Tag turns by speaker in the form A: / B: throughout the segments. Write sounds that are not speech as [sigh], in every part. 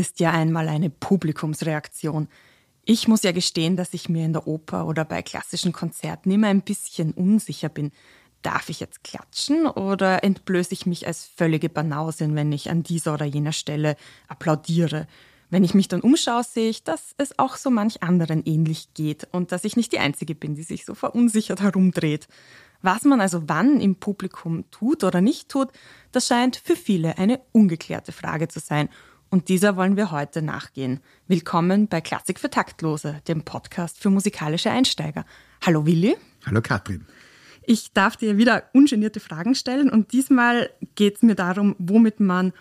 A: Ist ja einmal eine Publikumsreaktion. Ich muss ja gestehen, dass ich mir in der Oper oder bei klassischen Konzerten immer ein bisschen unsicher bin. Darf ich jetzt klatschen oder entblöße ich mich als völlige Banausin, wenn ich an dieser oder jener Stelle applaudiere? Wenn ich mich dann umschaue, sehe ich, dass es auch so manch anderen ähnlich geht und dass ich nicht die Einzige bin, die sich so verunsichert herumdreht. Was man also wann im Publikum tut oder nicht tut, das scheint für viele eine ungeklärte Frage zu sein und dieser wollen wir heute nachgehen. Willkommen bei Klassik für Taktlose, dem Podcast für musikalische Einsteiger. Hallo Willi.
B: Hallo Katrin.
A: Ich darf dir wieder ungenierte Fragen stellen und diesmal geht es mir darum, womit man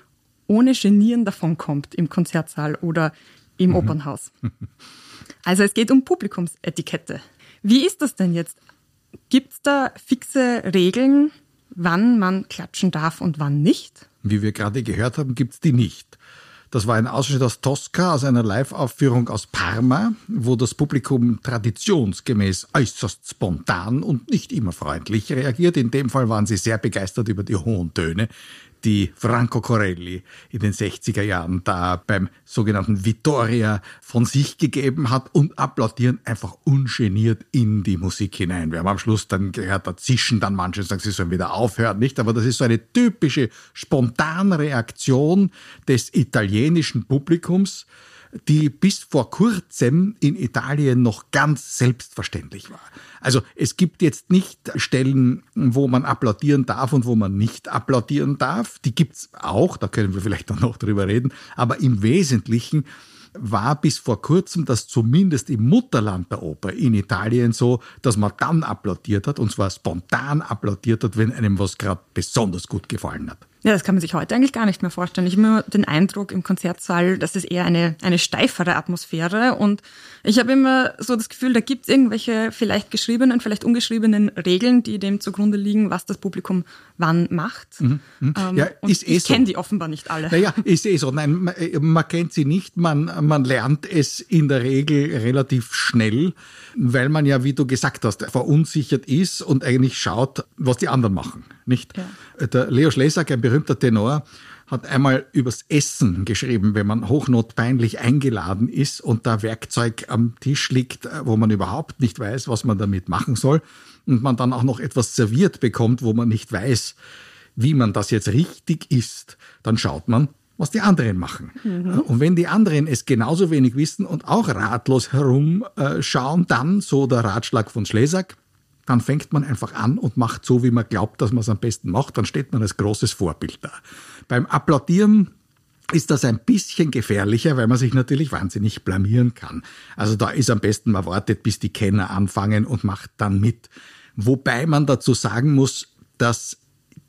A: ohne Genieren davonkommt im Konzertsaal oder im mhm. Opernhaus. [laughs] Also es geht um Publikumsetikette. Wie ist das denn jetzt? Gibt es da fixe Regeln, wann man klatschen darf und wann nicht?
B: Wie wir gerade gehört haben, gibt es die nicht. Das war ein Ausschnitt aus Tosca, aus einer Live-Aufführung aus Parma, wo das Publikum traditionsgemäß äußerst spontan und nicht immer freundlich reagiert. In dem Fall waren sie sehr begeistert über die hohen Töne, die Franco Corelli in den 60er Jahren da beim sogenannten Vittoria von sich gegeben hat und applaudieren einfach ungeniert in die Musik hinein. Wir haben am Schluss dann gehört, da zischen dann manche und sagen, sie sollen wieder aufhören, nicht? Aber das ist so eine typische spontane Reaktion des italienischen Publikums, die bis vor kurzem in Italien noch ganz selbstverständlich war. Also es gibt jetzt nicht Stellen, wo man applaudieren darf und wo man nicht applaudieren darf. Die gibt's auch, da können wir vielleicht noch drüber reden. Aber im Wesentlichen war bis vor kurzem das zumindest im Mutterland der Oper in Italien so, dass man dann applaudiert hat und zwar spontan applaudiert hat, wenn einem was gerade besonders gut gefallen hat.
A: Ja, das kann man sich heute eigentlich gar nicht mehr vorstellen. Ich habe immer den Eindruck im Konzertsaal, das ist eher eine, eine steifere Atmosphäre. Und ich habe immer so das Gefühl, da gibt es irgendwelche vielleicht geschriebenen, vielleicht ungeschriebenen Regeln, die dem zugrunde liegen, was das Publikum wann macht. Mhm,
B: mh. ähm, ja, ist eh
A: ich kenne die offenbar nicht alle.
B: Naja, ist eh so. Nein, man, äh, man kennt sie nicht. Man, man lernt es in der Regel relativ schnell, weil man ja, wie du gesagt hast, verunsichert ist und eigentlich schaut, was die anderen machen. Nicht? Ja. Der Leo Schlesak, ein berühmter Tenor, hat einmal übers Essen geschrieben, wenn man hochnotpeinlich eingeladen ist und da Werkzeug am Tisch liegt, wo man überhaupt nicht weiß, was man damit machen soll und man dann auch noch etwas serviert bekommt, wo man nicht weiß, wie man das jetzt richtig isst, dann schaut man, was die anderen machen. Mhm. Und wenn die anderen es genauso wenig wissen und auch ratlos herumschauen, dann, so der Ratschlag von Schlesak, dann fängt man einfach an und macht so, wie man glaubt, dass man es am besten macht. Dann steht man als großes Vorbild da. Beim Applaudieren ist das ein bisschen gefährlicher, weil man sich natürlich wahnsinnig blamieren kann. Also da ist am besten, man wartet, bis die Kenner anfangen und macht dann mit. Wobei man dazu sagen muss, dass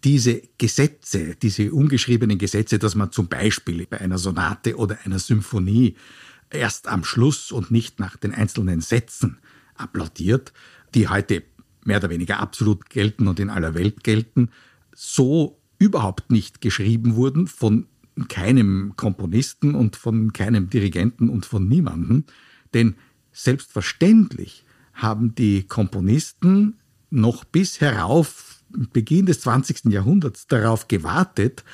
B: diese Gesetze, diese ungeschriebenen Gesetze, dass man zum Beispiel bei einer Sonate oder einer Symphonie erst am Schluss und nicht nach den einzelnen Sätzen applaudiert, die heute mehr oder weniger absolut gelten und in aller Welt gelten, so überhaupt nicht geschrieben wurden von keinem Komponisten und von keinem Dirigenten und von niemandem. Denn selbstverständlich haben die Komponisten noch bis herauf Beginn des 20. Jahrhunderts darauf gewartet,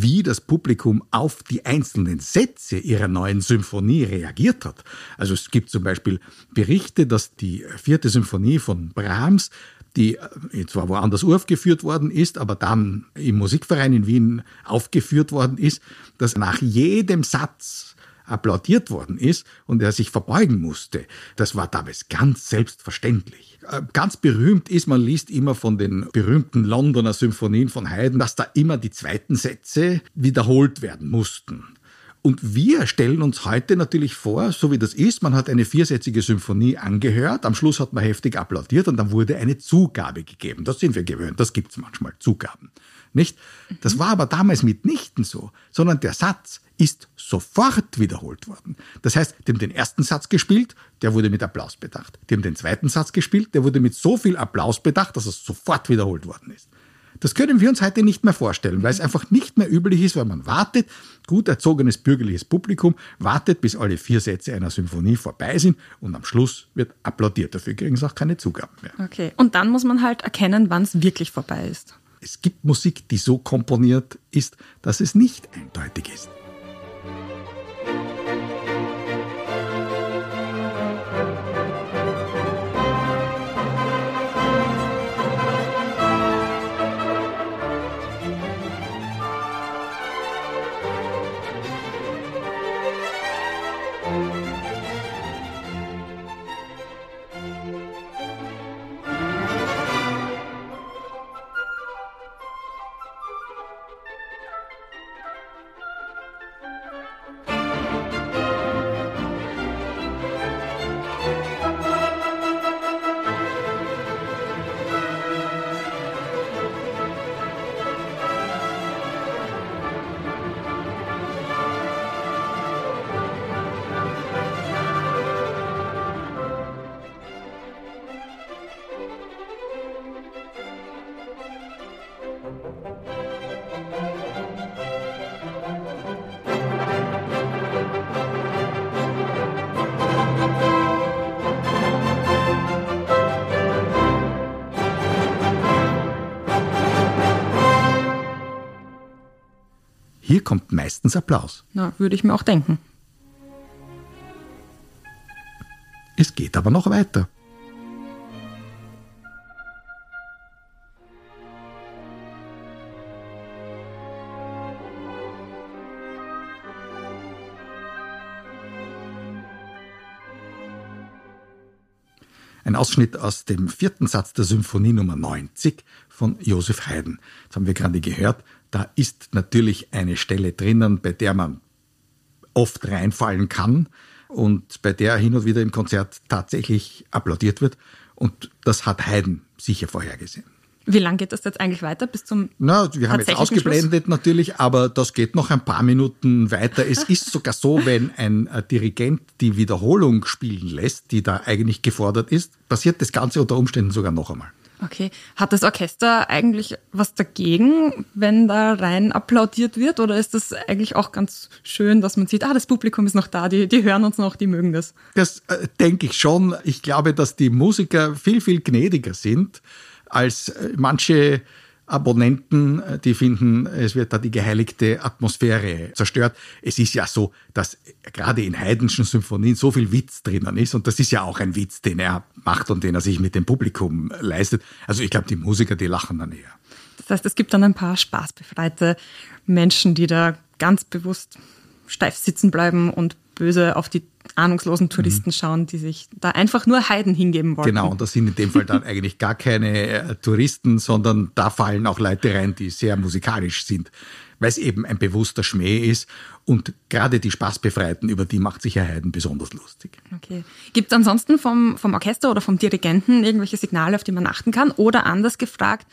B: wie das Publikum auf die einzelnen Sätze ihrer neuen Symphonie reagiert hat. Also es gibt zum Beispiel Berichte, dass die vierte Symphonie von Brahms die äh, zwar woanders uraufgeführt worden ist, aber dann im Musikverein in Wien aufgeführt worden ist, dass nach jedem Satz applaudiert worden ist und er sich verbeugen musste. Das war damals ganz selbstverständlich. Äh, ganz berühmt ist, man liest immer von den berühmten Londoner Symphonien von Haydn, dass da immer die zweiten Sätze wiederholt werden mussten. Und wir stellen uns heute natürlich vor, so wie das ist, man hat eine viersätzige Symphonie angehört, am Schluss hat man heftig applaudiert und dann wurde eine Zugabe gegeben. Das sind wir gewöhnt, das gibt es manchmal, Zugaben. Nicht? Das war aber damals mitnichten so, sondern der Satz ist sofort wiederholt worden. Das heißt, die haben den ersten Satz gespielt, der wurde mit Applaus bedacht. Die haben den zweiten Satz gespielt, der wurde mit so viel Applaus bedacht, dass es sofort wiederholt worden ist. Das können wir uns heute nicht mehr vorstellen, weil es einfach nicht mehr üblich ist, weil man wartet, gut erzogenes bürgerliches Publikum wartet, bis alle vier Sätze einer Symphonie vorbei sind und am Schluss wird applaudiert. Dafür kriegen sie auch keine Zugaben mehr.
A: Okay, und dann muss man halt erkennen, wann es wirklich vorbei ist.
B: Es gibt Musik, die so komponiert ist, dass es nicht eindeutig ist. Hier kommt meistens Applaus.
A: Na, würde ich mir auch denken.
B: Es geht aber noch weiter. Ein Ausschnitt aus dem vierten Satz der Symphonie Nummer 90 von Josef Haydn. Das haben wir gerade gehört. Da ist natürlich eine Stelle drinnen, bei der man oft reinfallen kann und bei der hin und wieder im Konzert tatsächlich applaudiert wird. Und das hat Haydn sicher vorhergesehen.
A: Wie lange geht das jetzt eigentlich weiter bis zum
B: Na, wir haben jetzt ausgeblendet Schluss? natürlich, aber das geht noch ein paar Minuten weiter. Es ist sogar so, wenn ein äh, Dirigent die Wiederholung spielen lässt, die da eigentlich gefordert ist, passiert das Ganze unter Umständen sogar noch einmal.
A: Okay. Hat das Orchester eigentlich was dagegen, wenn da rein applaudiert wird? Oder ist das eigentlich auch ganz schön, dass man sieht, ah, das Publikum ist noch da, die, die hören uns noch, die mögen das?
B: Das äh, denke ich schon. Ich glaube, dass die Musiker viel, viel gnädiger sind als äh, manche Abonnenten, äh, die finden, es wird da die geheiligte Atmosphäre zerstört. Es ist ja so, dass gerade in Haydnschen Symphonien so viel Witz drinnen ist und das ist ja auch ein Witz, den er macht und den er sich mit dem Publikum leistet. Also ich glaube, die Musiker, die lachen dann eher.
A: Das heißt, es gibt dann ein paar spaßbefreite Menschen, die da ganz bewusst steif sitzen bleiben und böse auf die ahnungslosen Touristen mhm. schauen, die sich da einfach nur Heiden hingeben wollen.
B: Genau, und das sind in dem Fall dann eigentlich gar keine äh, Touristen, sondern da fallen auch Leute rein, die sehr musikalisch sind, weil es eben ein bewusster Schmäh ist und gerade die Spaßbefreiten, über die macht sich Herr Heiden besonders lustig.
A: Okay. Gibt es ansonsten vom, vom Orchester oder vom Dirigenten irgendwelche Signale, auf die man achten kann? Oder anders gefragt,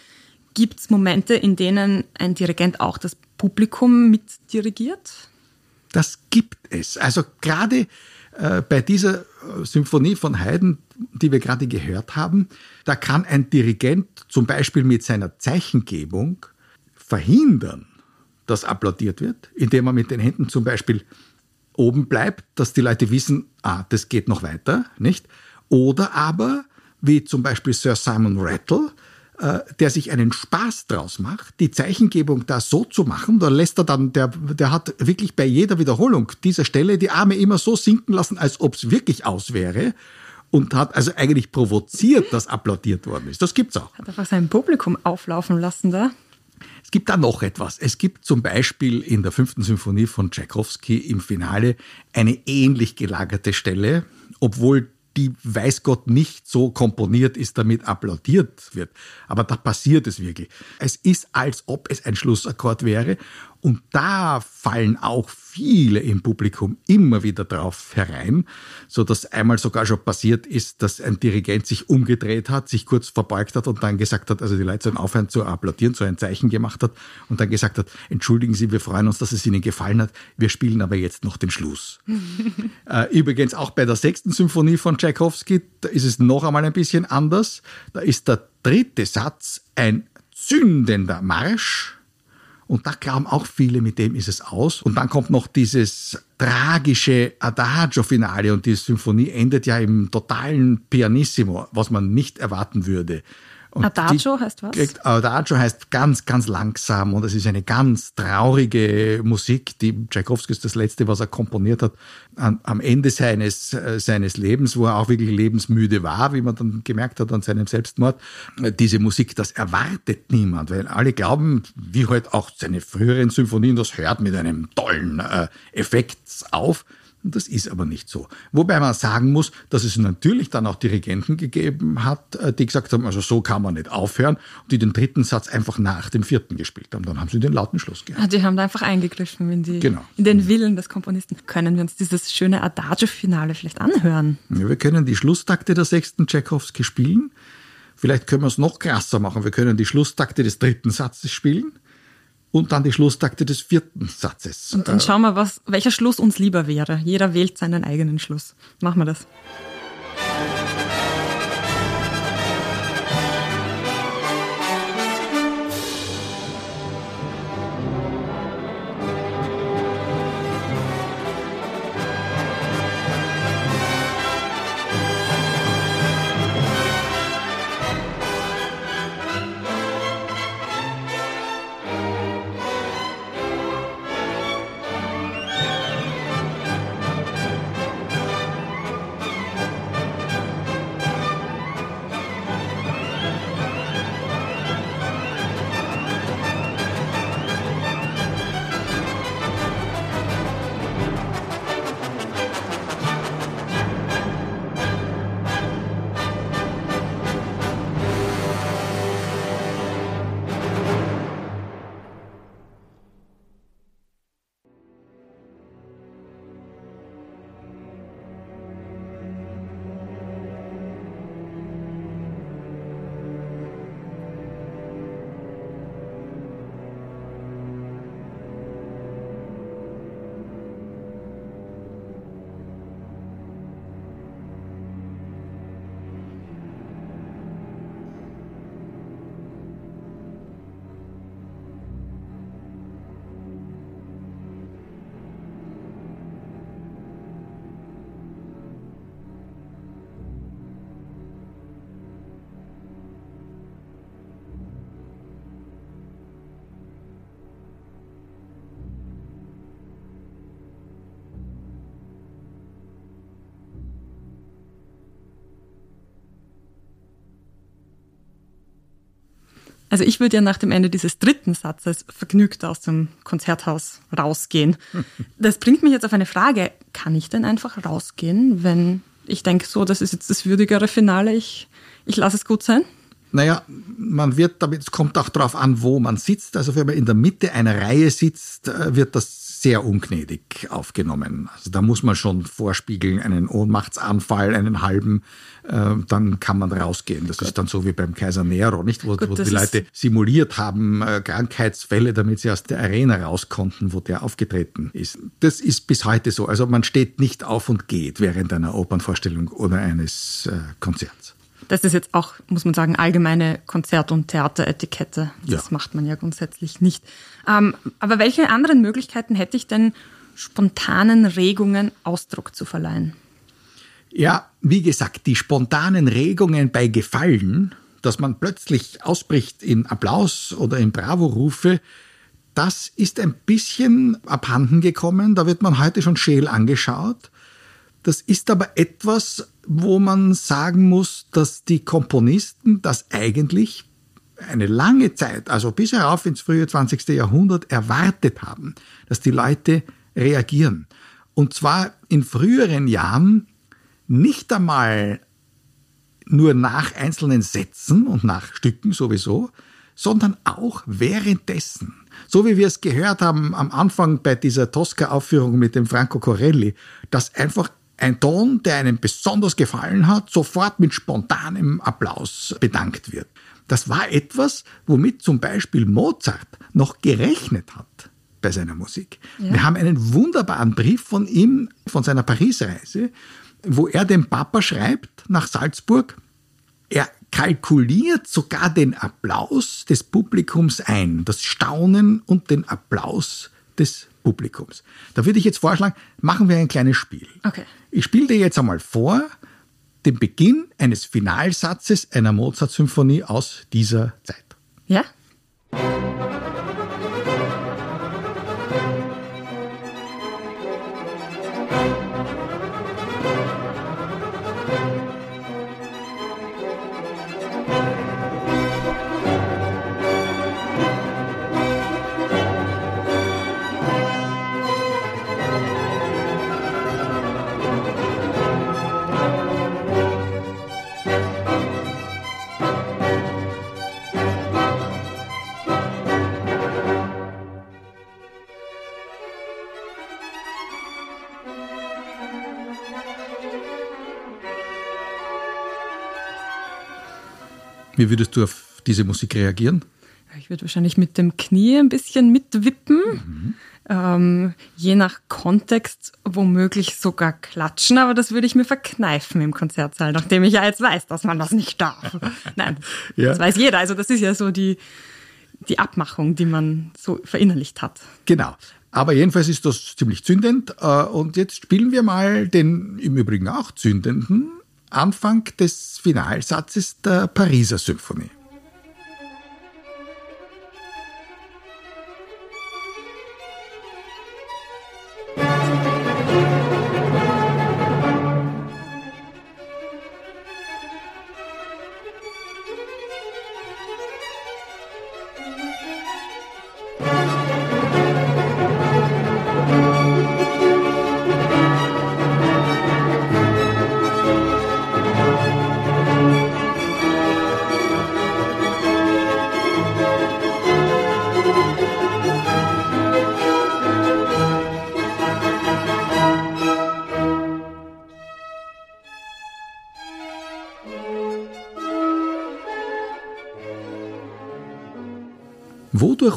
A: gibt es Momente, in denen ein Dirigent auch das Publikum mitdirigiert?
B: Das gibt es. Also gerade äh, bei dieser äh, Symphonie von Haydn, die wir gerade gehört haben, da kann ein Dirigent zum Beispiel mit seiner Zeichengebung verhindern, dass applaudiert wird, indem er mit den Händen zum Beispiel oben bleibt, dass die Leute wissen, ah, das geht noch weiter, nicht? Oder aber, wie zum Beispiel Sir Simon Rattle, der sich einen Spaß draus macht, die Zeichengebung da so zu machen, da lässt er dann, der, der hat wirklich bei jeder Wiederholung dieser Stelle die Arme immer so sinken lassen, als ob es wirklich aus wäre. und hat also eigentlich provoziert, dass applaudiert worden ist. Das gibt's auch.
A: Hat einfach sein Publikum auflaufen lassen da.
B: Es gibt da noch etwas. Es gibt zum Beispiel in der fünften Symphonie von Tchaikovsky im Finale eine ähnlich gelagerte Stelle, obwohl die weiß Gott nicht so komponiert ist, damit applaudiert wird. Aber da passiert es wirklich. Es ist, als ob es ein Schlussakkord wäre und da fallen auch viele im Publikum immer wieder drauf herein, so dass einmal sogar schon passiert ist, dass ein Dirigent sich umgedreht hat, sich kurz verbeugt hat und dann gesagt hat, also die Leute sollen aufhören zu applaudieren, so ein Zeichen gemacht hat und dann gesagt hat, entschuldigen Sie, wir freuen uns, dass es Ihnen gefallen hat, wir spielen aber jetzt noch den Schluss. [laughs] Äh, übrigens auch bei der sechsten Symphonie von Tchaikovsky, da ist es noch einmal ein bisschen anders. Da ist der dritte Satz ein zündender Marsch und da glauben auch viele, mit dem ist es aus. Und dann kommt noch dieses tragische Adagio-Finale und die Symphonie endet ja im totalen Pianissimo, was man nicht erwarten würde.
A: Und Adagio heißt was?
B: Adagio heißt ganz, ganz langsam und es ist eine ganz traurige Musik. Die Tchaikovsky ist das letzte, was er komponiert hat, an, am Ende seines, äh, seines Lebens, wo er auch wirklich lebensmüde war, wie man dann gemerkt hat an seinem Selbstmord. Diese Musik, das erwartet niemand, weil alle glauben, wie halt auch seine früheren Symphonien, das hört mit einem tollen äh, Effekt auf. Und das ist aber nicht so. Wobei man sagen muss, dass es natürlich dann auch Dirigenten gegeben hat, äh, die gesagt haben, also so kann man nicht aufhören und die den dritten Satz einfach nach dem vierten gespielt haben. Dann haben sie den lauten Schluss gehabt.
A: Ah, die haben da einfach eingegriffen in, die, genau. in den Willen des Komponisten. Können wir uns dieses schöne Adagio-Finale vielleicht anhören?
B: Ja, wir können die Schlusstakte der sechsten Tchaikovsky spielen. Vielleicht können wir es noch krasser machen. Wir können die Schlusstakte des dritten Satzes spielen und dann die Schlusstakte des vierten Satzes.
A: Und dann schauen wir, was, welcher Schluss uns lieber wäre. Jeder wählt seinen eigenen Schluss. Machen wir das. Also ich würde ja nach dem Ende dieses dritten Satzes vergnügt aus dem Konzerthaus rausgehen. [laughs] Das bringt mich jetzt auf eine Frage. Kann ich denn einfach rausgehen, wenn ich denke, so, das ist jetzt das würdigere Finale, ich, ich lasse es gut sein?
B: Naja, man wird damit, es kommt auch darauf an, wo man sitzt. Also wenn man in der Mitte einer Reihe sitzt, äh, wird das sehr ungnädig aufgenommen. Also da muss man schon vorspiegeln, einen Ohnmachtsanfall, einen halben, äh, dann kann man rausgehen. Das Gut. ist dann so wie beim Kaiser Nero, nicht? Wo, Gut, wo die Leute simuliert haben, äh, Krankheitsfälle, damit sie aus der Arena raus konnten, wo der aufgetreten ist. Das ist bis heute so. Also man steht nicht auf und geht während einer Opernvorstellung oder eines äh, Konzerts.
A: Das ist jetzt auch, muss man sagen, allgemeine Konzert- und Theateretikette. Das ja. macht man ja grundsätzlich nicht. Ähm, aber welche anderen Möglichkeiten hätte ich denn, spontanen Regungen Ausdruck zu verleihen?
B: Ja, wie gesagt, die spontanen Regungen bei Gefallen, dass man plötzlich ausbricht in Applaus oder in Bravo-Rufe, das ist ein bisschen abhanden gekommen. Da wird man heute schon scheel angeschaut. Das ist aber etwas, wo man sagen muss, dass die Komponisten das eigentlich eine lange Zeit, also bis herauf ins frühe 20. Jahrhundert, erwartet haben, dass die Leute reagieren. Und zwar in früheren Jahren nicht einmal nur nach einzelnen Sätzen und nach Stücken sowieso, sondern auch währenddessen. So wie wir es gehört haben am Anfang bei dieser Tosca-Aufführung mit dem Franco Corelli, dass einfach ein Ton, der einem besonders gefallen hat, sofort mit spontanem Applaus bedankt wird. Das war etwas, womit zum Beispiel Mozart noch gerechnet hat bei seiner Musik. Ja. Wir haben einen wunderbaren Brief von ihm, von seiner Paris-Reise, wo er dem Papa schreibt nach Salzburg, er kalkuliert sogar den Applaus des Publikums ein, das Staunen und den Applaus des Publikums. Da würde ich jetzt vorschlagen, machen wir ein kleines Spiel.
A: Okay.
B: Ich spiele dir jetzt einmal vor den Beginn eines Finalsatzes einer Mozart-Symphonie aus dieser Zeit.
A: Ja?
B: Wie würdest du auf diese Musik reagieren?
A: Ich würde wahrscheinlich mit dem Knie ein bisschen mitwippen. Mhm. Ähm, je nach Kontext womöglich sogar klatschen, aber das würde ich mir verkneifen im Konzertsaal, nachdem ich ja jetzt weiß, dass man das nicht darf. [laughs] Nein, ja. das weiß jeder. Also das ist ja so die, die Abmachung, die man so verinnerlicht hat.
B: Genau. Aber jedenfalls ist das ziemlich zündend. Äh, und jetzt spielen wir mal den im Übrigen auch zündenden Anfang des Finalsatzes der Pariser Symphonie.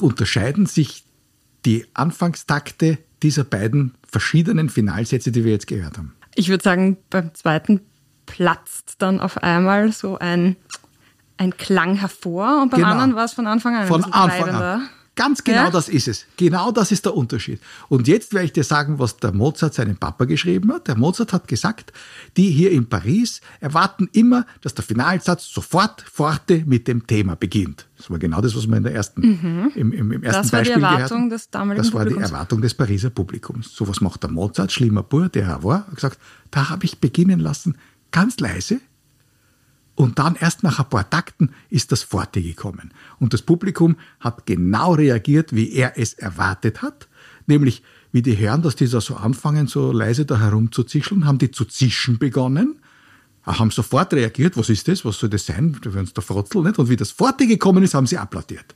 B: Unterscheiden sich die Anfangstakte dieser beiden verschiedenen Finalsätze, die wir jetzt gehört haben?
A: Ich würde sagen, beim zweiten platzt dann auf einmal so ein, ein Klang hervor und beim genau. anderen war es von Anfang an
B: von Anfang an. Ganz genau ja? das ist es. Genau das ist der Unterschied. Und jetzt werde ich dir sagen, was der Mozart seinem Papa geschrieben hat. Der Mozart hat gesagt, die hier in Paris erwarten immer, dass der Finalsatz sofort forte mit dem Thema beginnt. Das war genau das, was wir in der ersten, mhm. im, im, im, ersten
A: das war
B: Beispiel
A: die Erwartung des damaligen
B: Das war Publikums. die Erwartung des Pariser Publikums. So was macht der Mozart, schlimmer Bur, der er war, hat gesagt, da habe ich beginnen lassen, ganz leise, und dann erst nach ein paar Takten ist das Forte gekommen. Und das Publikum hat genau reagiert, wie er es erwartet hat. Nämlich, wie die hören, dass die da so anfangen, so leise da herumzuzischeln, haben die zu zischen begonnen, haben sofort reagiert, was ist das, was soll das sein, wir uns da frotzeln, nicht? Und wie das Forte gekommen ist, haben sie applaudiert.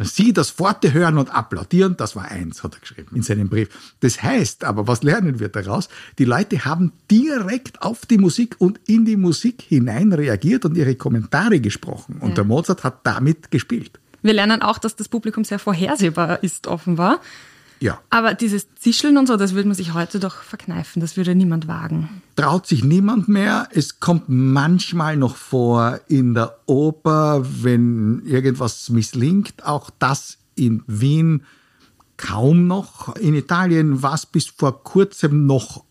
B: Sie das Forte hören und applaudieren, das war eins, hat er geschrieben in seinem Brief. Das heißt aber, was lernen wir daraus? Die Leute haben direkt auf die Musik und in die Musik hinein reagiert und ihre Kommentare gesprochen. Und ja. der Mozart hat damit gespielt.
A: Wir lernen auch, dass das Publikum sehr vorhersehbar ist, offenbar.
B: Ja.
A: Aber dieses Zischeln und so, das würde man sich heute doch verkneifen. Das würde niemand wagen.
B: Traut sich niemand mehr. Es kommt manchmal noch vor in der Oper, wenn irgendwas misslingt. Auch das in Wien kaum noch. In Italien war es bis vor kurzem noch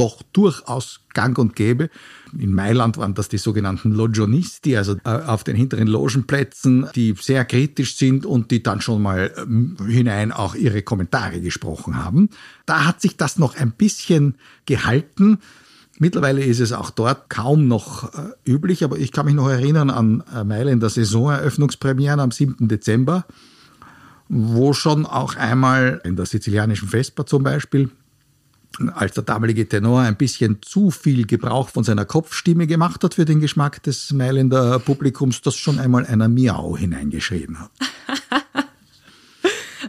B: doch durchaus gang und gäbe. In Mailand waren das die sogenannten Logionisti, also äh, auf den hinteren Logenplätzen, die sehr kritisch sind und die dann schon mal ähm, hinein auch ihre Kommentare gesprochen haben. Da hat sich das noch ein bisschen gehalten. Mittlerweile ist es auch dort kaum noch äh, üblich, aber ich kann mich noch erinnern an äh, Mailänder Saisoneröffnungspremieren am 7. Dezember, wo schon auch einmal in der sizilianischen Vespa zum Beispiel als der damalige Tenor ein bisschen zu viel Gebrauch von seiner Kopfstimme gemacht hat für den Geschmack des Mailänder Publikums, das schon einmal einer Miau hineingeschrieben hat. [laughs]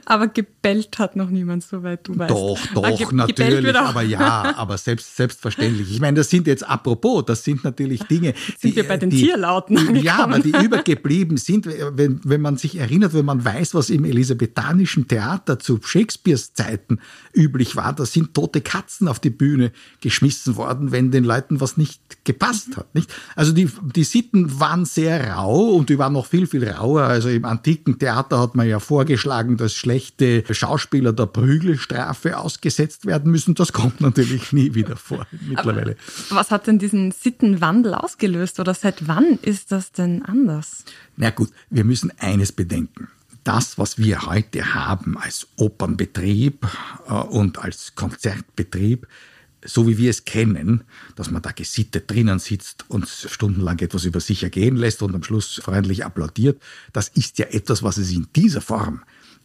A: Aber gebellt hat noch niemand, soweit du weißt.
B: Doch, doch, ah, ge natürlich. Aber ja, aber selbst, selbstverständlich. Ich meine, das sind jetzt apropos, das sind natürlich Dinge.
A: Sind die, wir bei den die, Tierlauten
B: angekommen? Ja, aber die übergeblieben sind, wenn, wenn man sich erinnert, wenn man weiß, was im elisabethanischen Theater zu Shakespeares Zeiten üblich war, da sind tote Katzen auf die Bühne geschmissen worden, wenn den Leuten was nicht gepasst hat. Nicht? Also die, die Sitten waren sehr rau und die waren noch viel, viel rauer. Also im antiken Theater hat man ja vorgeschlagen, dass schlechte Schauspieler der Prügelstrafe ausgesetzt werden müssen. Das kommt natürlich nie wieder vor [laughs] mittlerweile.
A: Aber was hat denn diesen Sittenwandel ausgelöst oder seit wann ist das denn anders?
B: Na gut, wir müssen eines bedenken das, was wir heute haben als Opernbetrieb äh, und als Konzertbetrieb, so wie wir es kennen, dass man da gesittet drinnen sitzt und stundenlang etwas über sich ergehen lässt und am Schluss freundlich applaudiert, das ist ja etwas, was es in dieser Form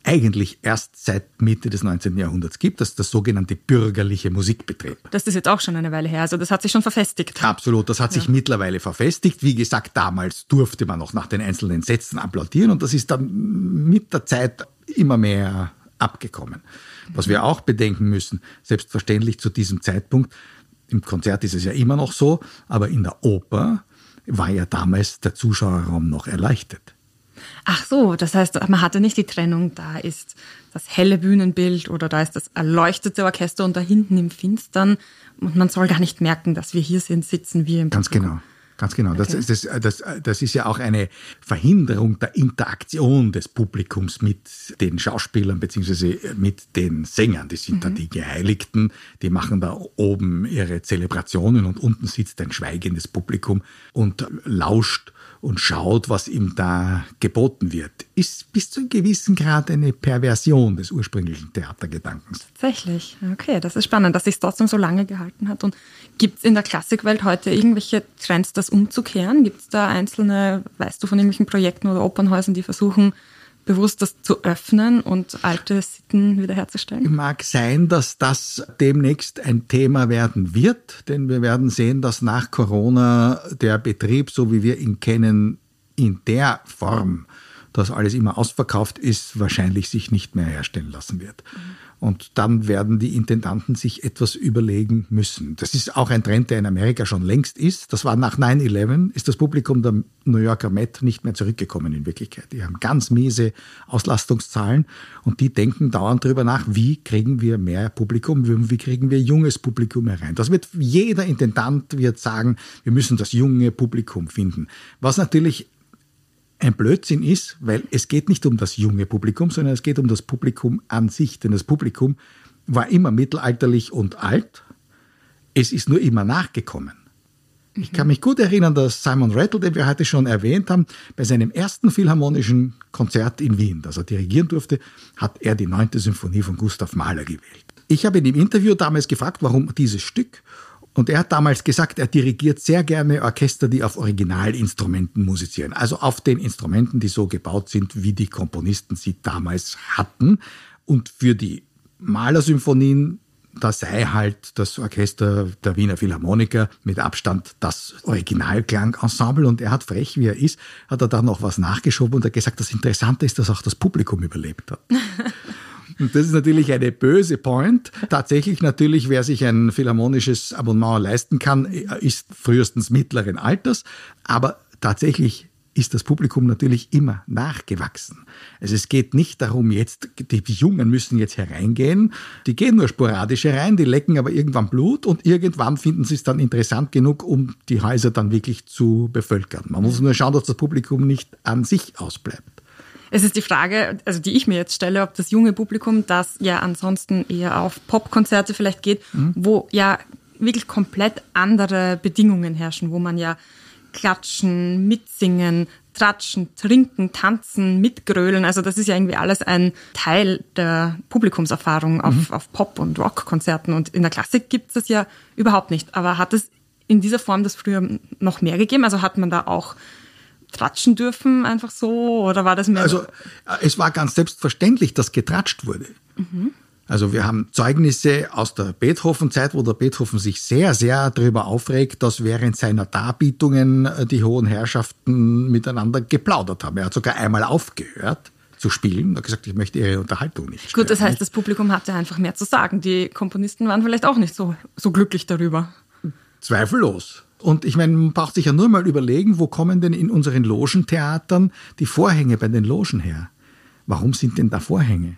B: eigentlich erst seit Mitte des 19. Jahrhunderts gibt, das ist der sogenannte bürgerliche Musikbetrieb.
A: Das ist jetzt auch schon eine Weile her, also das hat sich schon verfestigt.
B: Absolut, das hat ja. sich mittlerweile verfestigt. Wie gesagt, damals durfte man noch nach den einzelnen Sätzen applaudieren und das ist dann mit der Zeit immer mehr abgekommen. Was wir auch bedenken müssen, selbstverständlich zu diesem Zeitpunkt, im Konzert ist es ja immer noch so, aber in der Oper war ja damals der Zuschauerraum noch erleichtert.
A: Ach so, das heißt, man hatte nicht die Trennung, da ist das helle Bühnenbild oder da ist das erleuchtete Orchester und da hinten im Finstern und man soll gar nicht merken, dass wir hier sind, sitzen wir im
B: Ganz Publikum. genau. Ganz genau. Okay. Das, das, das, das ist ja auch eine Verhinderung der Interaktion des Publikums mit den Schauspielern beziehungsweise mit den Sängern. Die sind mhm. da die Geheiligten, die machen da oben ihre Zelebrationen und unten sitzt ein schweigendes Publikum und lauscht und schaut, was ihm da geboten wird, ist bis zu einem gewissen Grad eine Perversion des ursprünglichen Theatergedankens.
A: Tatsächlich. Okay, das ist spannend, dass sich trotzdem so lange gehalten hat. Und gibt es in der Klassikwelt heute irgendwelche Trends, das umzukehren? Gibt es da einzelne, weißt du von irgendwelchen Projekten oder Opernhäusern, die versuchen, bewusst das zu öffnen und alte Sitten wiederherzustellen?
B: Mag sein, dass das demnächst ein Thema werden wird, denn wir werden sehen, dass nach Corona der Betrieb, so wie wir ihn kennen, in der Form, dass alles immer ausverkauft ist, wahrscheinlich sich nicht mehr herstellen lassen wird. Und dann werden die Intendanten sich etwas überlegen müssen. Das ist auch ein Trend, der in Amerika schon längst ist. Das war nach 9-11, ist das Publikum der New Yorker Met nicht mehr zurückgekommen in Wirklichkeit. Die haben ganz miese Auslastungszahlen und die denken dauernd darüber nach, wie kriegen wir mehr Publikum, wie kriegen wir junges Publikum herein. Das wird jeder Intendant wird sagen, wir müssen das junge Publikum finden. Was natürlich ein Blödsinn ist, weil es geht nicht um das junge Publikum, sondern es geht um das Publikum an sich. Denn das Publikum war immer mittelalterlich und alt. Es ist nur immer nachgekommen. Ich kann mich gut erinnern, dass Simon Rattle, den wir heute schon erwähnt haben, bei seinem ersten philharmonischen Konzert in Wien, das er dirigieren durfte, hat er die neunte Symphonie von Gustav Mahler gewählt. Ich habe ihn im Interview damals gefragt, warum dieses Stück. Und er hat damals gesagt, er dirigiert sehr gerne Orchester, die auf Originalinstrumenten musizieren. Also auf den Instrumenten, die so gebaut sind, wie die Komponisten sie damals hatten. Und für die Malersymphonien, da sei halt das Orchester der Wiener Philharmoniker mit Abstand das Originalklangensemble. Und er hat frech, wie er ist, hat er da noch was nachgeschoben und hat gesagt, das Interessante ist, dass auch das Publikum überlebt hat. [laughs] Und das ist natürlich eine böse Point. Tatsächlich natürlich, wer sich ein philharmonisches Abonnement leisten kann, ist frühestens mittleren Alters. Aber tatsächlich ist das Publikum natürlich immer nachgewachsen. Also es geht nicht darum, jetzt, die Jungen müssen jetzt hereingehen, die gehen nur sporadisch herein, die lecken aber irgendwann Blut und irgendwann finden sie es dann interessant genug, um die Häuser dann wirklich zu bevölkern. Man muss nur schauen, dass das Publikum nicht an sich ausbleibt.
A: Es ist die Frage, also die ich mir jetzt stelle, ob das junge Publikum, das ja ansonsten eher auf Popkonzerte vielleicht geht, mhm. wo ja wirklich komplett andere Bedingungen herrschen, wo man ja klatschen, mitsingen, tratschen, trinken, tanzen, mitgrölen. Also das ist ja irgendwie alles ein Teil der Publikumserfahrung auf, mhm. auf Pop- und Rockkonzerten. Und in der Klassik gibt es das ja überhaupt nicht. Aber hat es in dieser Form das früher noch mehr gegeben? Also hat man da auch tratschen dürfen, einfach so? Oder war das mehr?
B: Also, es war ganz selbstverständlich, dass getratscht wurde. Mhm. Also wir haben Zeugnisse aus der Beethoven-Zeit, wo der Beethoven sich sehr, sehr darüber aufregt, dass während seiner Darbietungen äh, die hohen Herrschaften miteinander geplaudert haben. Er hat sogar einmal aufgehört zu spielen. Er hat gesagt, ich möchte ihre Unterhaltung nicht.
A: Gut, das heißt, das Publikum hatte einfach mehr zu sagen. Die Komponisten waren vielleicht auch nicht so, so glücklich darüber.
B: Zweifellos. Und ich meine, man braucht sich ja nur mal überlegen, wo kommen denn in unseren Logentheatern die Vorhänge bei den Logen her? Warum sind denn da Vorhänge?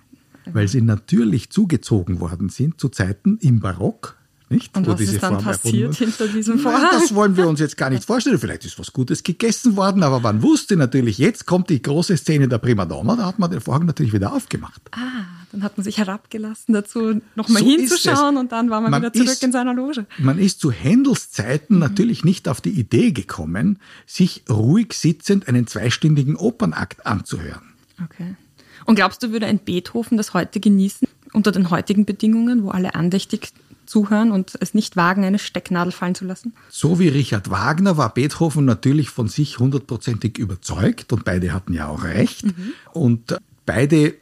B: weil sie natürlich zugezogen worden sind zu Zeiten im Barock. Nicht,
A: und was ist dann Form passiert hinter diesem Vorhang?
B: Das wollen wir uns jetzt gar nicht vorstellen. Vielleicht ist was Gutes gegessen worden, aber man wusste natürlich, jetzt kommt die große Szene der Primadonna, da hat man den Vorhang natürlich wieder aufgemacht.
A: Ah, dann hat man sich herabgelassen dazu, nochmal so hinzuschauen und dann war man, man wieder zurück
B: ist,
A: in seiner Loge.
B: Man ist zu Händels Zeiten mhm. natürlich nicht auf die Idee gekommen, sich ruhig sitzend einen zweistündigen Opernakt anzuhören.
A: Okay. Und glaubst du, würde ein Beethoven das heute genießen, unter den heutigen Bedingungen, wo alle andächtig zuhören und es nicht wagen, eine Stecknadel fallen zu lassen?
B: So wie Richard Wagner war Beethoven natürlich von sich hundertprozentig überzeugt und beide hatten ja auch recht. Mhm. Und beide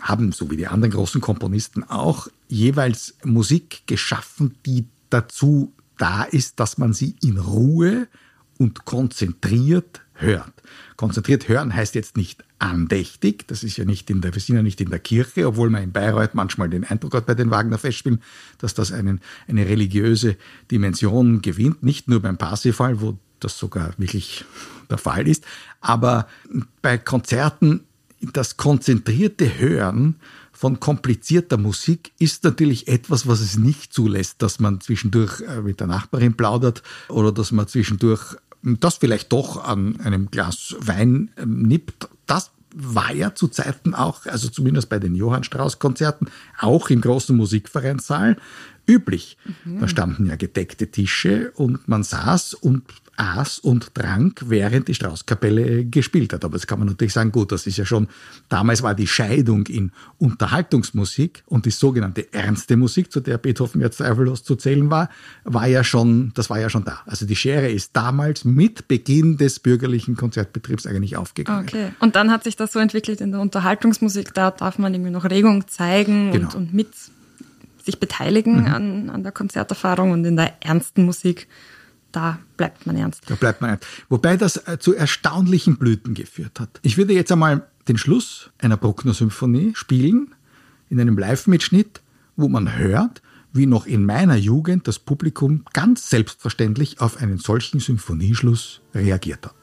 B: haben, so wie die anderen großen Komponisten auch, jeweils Musik geschaffen, die dazu da ist, dass man sie in Ruhe und konzentriert hört. Konzentriert hören heißt jetzt nicht andächtig, das ist ja nicht in der, wir sind ja nicht in der Kirche, obwohl man in Bayreuth manchmal den Eindruck hat bei den Wagner-Festspielen, dass das einen, eine religiöse Dimension gewinnt, nicht nur beim Parsifal, wo das sogar wirklich der Fall ist, aber bei Konzerten das konzentrierte Hören von komplizierter Musik ist natürlich etwas, was es nicht zulässt, dass man zwischendurch äh, mit der Nachbarin plaudert oder dass man zwischendurch das vielleicht doch an einem Glas Wein ähm, nippt. Das war ja zu Zeiten auch, also zumindest bei den Johann Strauss Konzerten, auch im großen Musikvereinssaal üblich. Mhm. Da standen ja gedeckte Tische und man saß und aß und trank, während die Straußkapelle gespielt hat. Aber jetzt kann man natürlich sagen, gut, das ist ja schon, damals war die Scheidung in Unterhaltungsmusik und die sogenannte ernste Musik, zu der Beethoven jetzt zweifellos zu zählen war, war ja schon, das war ja schon da. Also die Schere ist damals mit Beginn des bürgerlichen Konzertbetriebs eigentlich aufgegangen.
A: Okay. Und dann hat sich das so entwickelt in der Unterhaltungsmusik, da darf man irgendwie noch Regung zeigen genau. und, und mit sich beteiligen mhm. an, an der Konzerterfahrung und in der ernsten Musik da bleibt man ernst.
B: Da bleibt man ernst. Wobei das äh, zu erstaunlichen Blüten geführt hat. Ich würde jetzt einmal den Schluss einer Bruckner-Symphonie spielen, in einem Live-Mitschnitt, wo man hört, wie noch in meiner Jugend das Publikum ganz selbstverständlich auf einen solchen Symphonieschluss reagiert hat.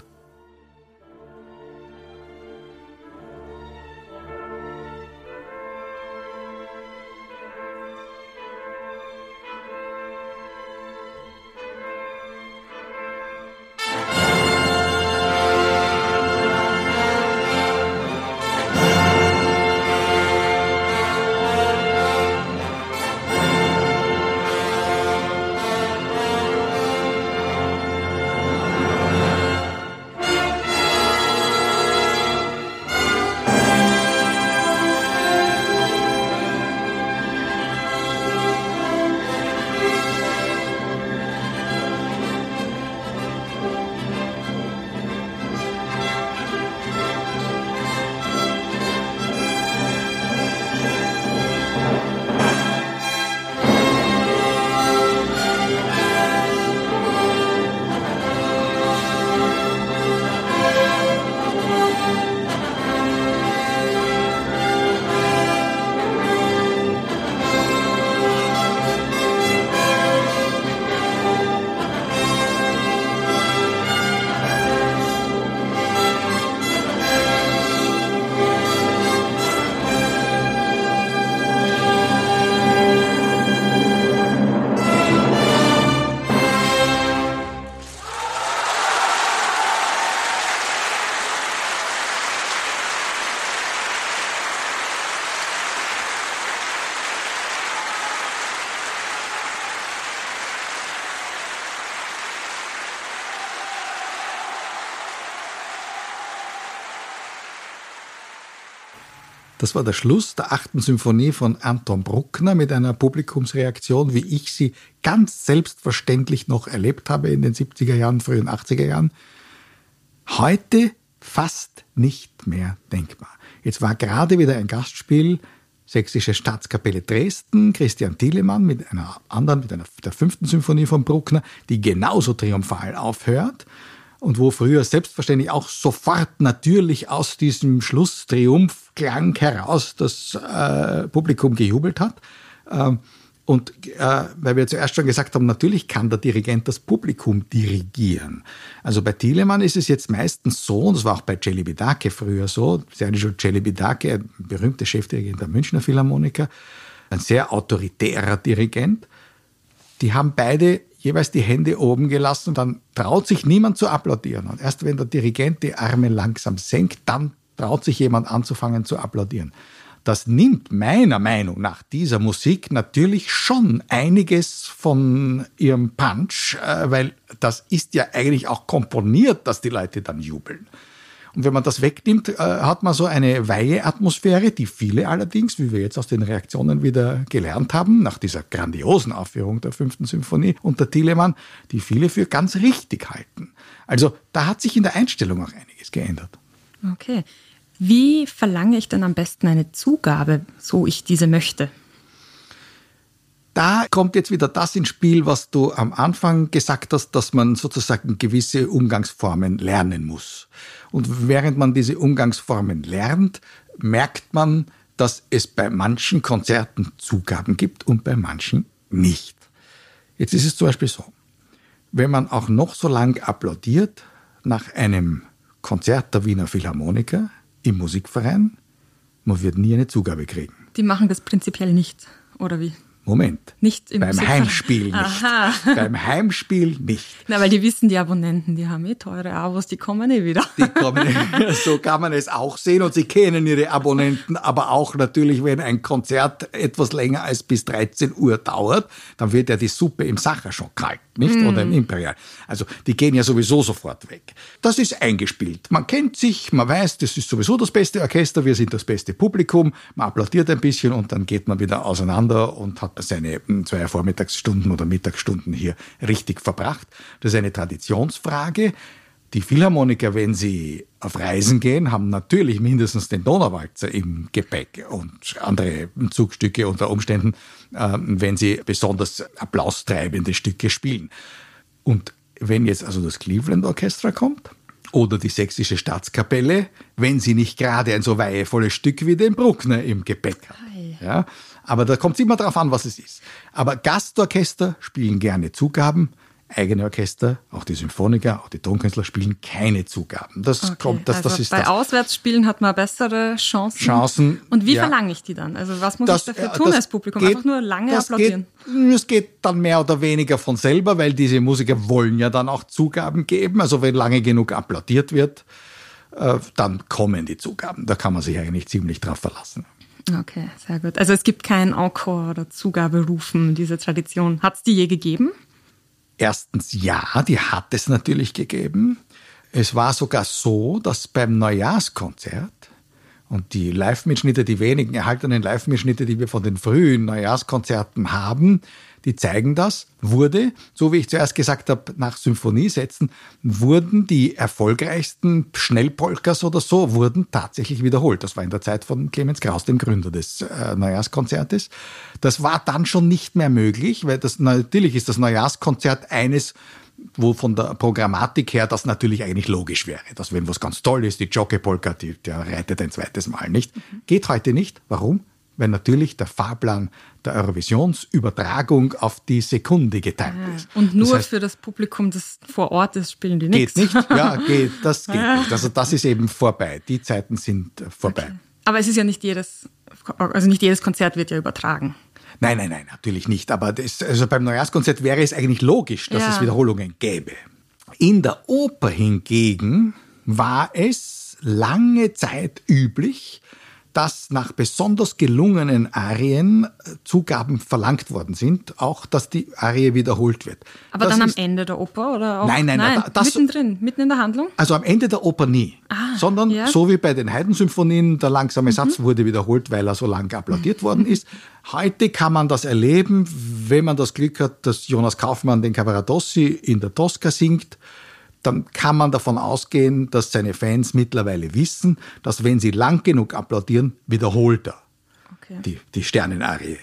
B: Das war der Schluss der achten Symphonie von Anton Bruckner mit einer Publikumsreaktion, wie ich sie ganz selbstverständlich noch erlebt habe in den 70er Jahren, frühen 80er Jahren. Heute fast nicht mehr denkbar. Jetzt war gerade wieder ein Gastspiel Sächsische Staatskapelle Dresden, Christian Thielemann mit einer anderen, mit einer, der fünften Symphonie von Bruckner, die genauso triumphal aufhört und wo früher selbstverständlich auch sofort natürlich aus diesem Schlusstriumphklang heraus das äh, Publikum gejubelt hat. Ähm, und äh, weil wir zuerst schon gesagt haben, natürlich kann der Dirigent das Publikum dirigieren. Also bei Thielemann ist es jetzt meistens so, und das war auch bei Celibidache früher so, Sergio Celibidache, ein berühmter Chefdirigent der Münchner Philharmoniker, ein sehr autoritärer Dirigent, die haben beide jeweils die Hände oben gelassen und dann traut sich niemand zu applaudieren. Und erst wenn der Dirigent die Arme langsam senkt, dann traut sich jemand anzufangen zu applaudieren. Das nimmt meiner Meinung nach dieser Musik natürlich schon einiges von ihrem Punch, äh, weil das ist ja eigentlich auch komponiert, dass die Leute dann jubeln. Und wenn man das wegnimmt, äh, hat man so eine Weihe-Atmosphäre, die viele allerdings, wie wir jetzt aus den Reaktionen wieder gelernt haben, nach dieser grandiosen Aufführung der fünften Symphonie unter Thielemann, die viele für ganz richtig halten. Also da hat sich in der Einstellung auch einiges geändert.
A: Okay. Wie verlange ich denn am besten eine Zugabe, so ich diese möchte?
B: Da kommt jetzt wieder das ins Spiel, was du am Anfang gesagt hast, dass man sozusagen gewisse Umgangsformen lernen muss. Und während man diese Umgangsformen lernt, merkt man, dass es bei manchen Konzerten Zugaben gibt und bei manchen nicht. Jetzt ist es zum Beispiel so, wenn man auch noch so lang applaudiert nach einem Konzert der Wiener Philharmoniker im Musikverein, man wird nie eine Zugabe kriegen.
A: Die machen das prinzipiell nicht, oder wie?
B: Moment.
A: Nicht im
B: Beim Heimspiel nicht. Aha. Beim Heimspiel nicht. [laughs]
A: Na, weil die wissen, die Abonnenten, die haben eh teure Abos, die kommen eh wieder.
B: Die kommen, so kann man es auch sehen und sie kennen ihre Abonnenten, aber auch natürlich, wenn ein Konzert etwas länger als bis 13 Uhr dauert, dann wird ja die Suppe im Sacher schon kalt, nicht? Mm. Oder im Imperial. Also, die gehen ja sowieso sofort weg. Das ist eingespielt. Man kennt sich, man weiß, das ist sowieso das beste Orchester, wir sind das beste Publikum, man applaudiert ein bisschen und dann geht man wieder auseinander und hat seine hm, zwei Vormittagsstunden oder Mittagsstunden hier richtig verbracht. Das ist eine Traditionsfrage. Die Philharmoniker, wenn sie auf Reisen gehen, haben natürlich mindestens den Donauwalzer im Gepäck und andere Zugstücke unter Umständen, ähm, wenn sie besonders applaustreibende Stücke spielen. Und wenn jetzt also das Cleveland Orchestra kommt oder die Sächsische Staatskapelle, wenn sie nicht gerade ein so weihevolles Stück wie den Bruckner im Gepäck hat, ja, aber da kommt es immer darauf an, was es ist. Aber Gastorchester spielen gerne Zugaben. Eigene Orchester, auch die Symphoniker, auch die Tonkünstler spielen keine Zugaben. Das okay, kommt, das,
A: also
B: das ist
A: bei
B: das.
A: Auswärtsspielen hat man bessere Chancen.
B: Chancen.
A: Und wie
B: ja.
A: verlange ich die dann? Also was muss das, ich dafür tun als Publikum? Geht, Einfach nur lange applaudieren.
B: Geht, es geht dann mehr oder weniger von selber, weil diese Musiker wollen ja dann auch Zugaben geben. Also wenn lange genug applaudiert wird, äh, dann kommen die Zugaben. Da kann man sich eigentlich ziemlich drauf verlassen.
A: Okay, sehr gut. Also es gibt kein Encore oder Zugaberufen, diese Tradition. Hat es die je gegeben?
B: Erstens ja, die hat es natürlich gegeben. Es war sogar so, dass beim Neujahrskonzert und die Live-Mitschnitte, die wenigen erhaltenen Live-Mitschnitte, die wir von den frühen Neujahrskonzerten haben, die zeigen das, wurde, so wie ich zuerst gesagt habe, nach Symphoniesätzen, wurden die erfolgreichsten Schnellpolkas oder so, wurden tatsächlich wiederholt. Das war in der Zeit von Clemens Kraus, dem Gründer des äh, Neujahrskonzertes. Das war dann schon nicht mehr möglich, weil das natürlich ist das Neujahrskonzert eines wo von der Programmatik her das natürlich eigentlich logisch wäre, dass wenn was ganz toll ist, die Jockey-Polka, die, der reitet ein zweites Mal nicht. Geht heute nicht. Warum? Weil natürlich der Fahrplan der Eurovisionsübertragung auf die Sekunde geteilt ah, ist.
A: Und nur das heißt, für das Publikum, das vor Ort ist, spielen die
B: nichts. Geht nicht, ja, [laughs] geht, das geht nicht. Also das ist eben vorbei. Die Zeiten sind vorbei. Okay.
A: Aber es ist ja nicht jedes, also nicht jedes Konzert wird ja übertragen.
B: Nein, nein, nein, natürlich nicht. Aber das, also beim Neujahrskonzert wäre es eigentlich logisch, dass ja. es Wiederholungen gäbe. In der Oper hingegen war es lange Zeit üblich, dass nach besonders gelungenen Arien äh, Zugaben verlangt worden sind, auch dass die Arie wiederholt wird.
A: Aber
B: das
A: dann am Ende der Oper oder auch?
B: Nein, nein,
A: nein
B: da- das-
A: mittendrin, mitten in der Handlung?
B: Also am Ende der Oper nie, sondern
A: ja. Mhm.
B: so wie bei den Haydn-Symphonien, der langsame Satz wurde wiederholt, weil er so lange applaudiert worden ist. Heute kann man das erleben, wenn man das Glück hat, dass Jonas Kaufmann den Cavaradossi in der Tosca singt, dann kann man davon ausgehen, dass seine Fans mittlerweile wissen, dass wenn sie lang genug applaudieren, wiederholt er
A: Okay.
B: die, die Sternenarie.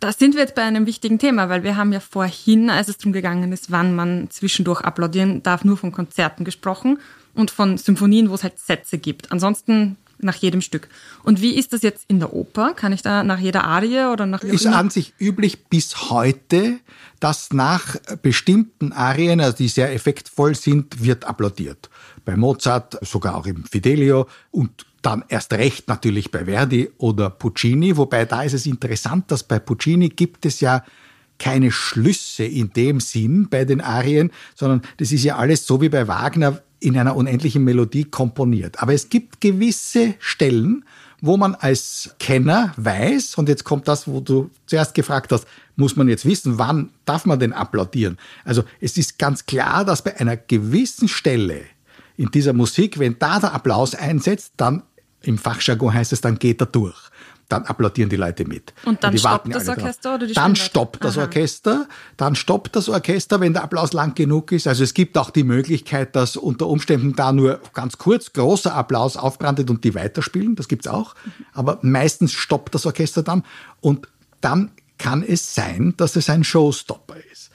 A: Da sind wir jetzt bei einem wichtigen Thema, weil wir haben ja vorhin, als es darum gegangen ist, wann man zwischendurch applaudieren darf, nur von Konzerten gesprochen und von Symphonien, wo es halt Sätze gibt. Ansonsten nach jedem Stück. Und wie ist das jetzt in der Oper? Kann ich da nach jeder Arie oder nach
B: ist an sich üblich bis heute, dass nach bestimmten Arien, also die sehr effektvoll sind, wird applaudiert. Bei Mozart, sogar auch im Fidelio und dann erst recht natürlich bei Verdi oder Puccini. Wobei da ist es interessant, dass bei Puccini gibt es ja keine Schlüsse in dem Sinn bei den Arien, sondern das ist ja alles so wie bei Wagner in einer unendlichen Melodie komponiert. Aber es gibt gewisse Stellen, wo man als Kenner weiß, und jetzt kommt das, wo du zuerst gefragt hast, muss man jetzt wissen, wann darf man denn applaudieren? Also es ist ganz klar, dass bei einer gewissen Stelle in dieser Musik, wenn da der Applaus einsetzt, dann im Fachjargon heißt es, dann geht er durch. Dann applaudieren die Leute mit.
A: Und dann
B: die
A: stoppt das. Orchester oder die
B: Dann stoppt das
A: Aha.
B: Orchester, dann stoppt das Orchester, wenn der Applaus lang genug ist. Also es gibt auch die Möglichkeit, dass unter Umständen da nur ganz kurz großer Applaus aufbrandet und die weiterspielen. Das gibt's auch. Aber meistens stoppt das Orchester dann und dann kann es sein, dass es ein Showstopper ist.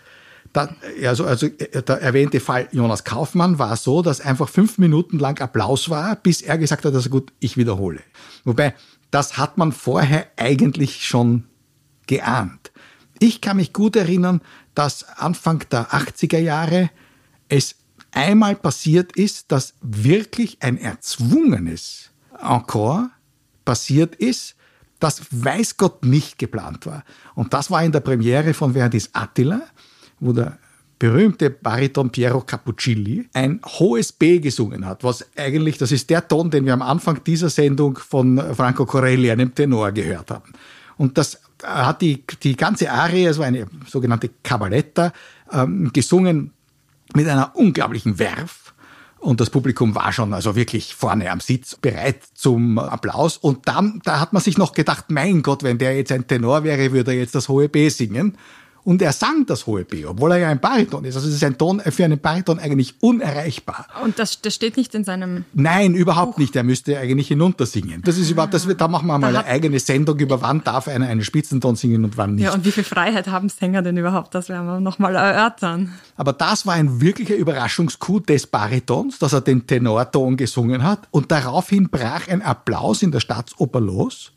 B: Da, also, also äh, der erwähnte Fall Jonas Kaufmann war so, dass einfach fünf Minuten lang Applaus war, bis er gesagt hat, also gut, ich wiederhole. Wobei, das hat man vorher eigentlich schon geahnt. Ich kann mich gut erinnern, dass Anfang der 80er Jahre es einmal passiert ist, dass wirklich ein erzwungenes Encore passiert ist, das weiß Gott nicht geplant war. Und das war in der Premiere von Verdis Attila, wo der berühmte Bariton Piero Cappuccilli ein hohes B gesungen hat, was eigentlich, das ist der Ton, den wir am Anfang dieser Sendung von Franco Corelli, einem Tenor, gehört haben. Und das hat die, die ganze Arie, also eine sogenannte Cabaletta, ähm, gesungen mit einer unglaublichen Werf. Und das Publikum war schon also wirklich vorne am Sitz bereit zum Applaus. Und dann, da hat man sich noch gedacht, mein Gott, wenn der jetzt ein Tenor wäre, würde er jetzt das hohe B singen. Und er sang das hohe B, obwohl er ja ein Bariton ist. Also es ist ein Ton für einen Bariton eigentlich unerreichbar.
A: Und das, das steht nicht in seinem.
B: Nein, überhaupt nicht. Er müsste eigentlich hinunter singen. Das ist überhaupt, das, wird- da machen wir mal
A: Da
B: eine eigene Sendung über wann darf einer einen Spitzenton singen und wann nicht.
A: Ja, und wie viel Freiheit haben Sänger denn überhaupt? Das werden wir nochmal erörtern.
B: Aber das war ein wirklicher Überraschungscoup des Baritons, dass er den Tenorton gesungen hat. Und daraufhin brach ein Applaus in der Staatsoper los,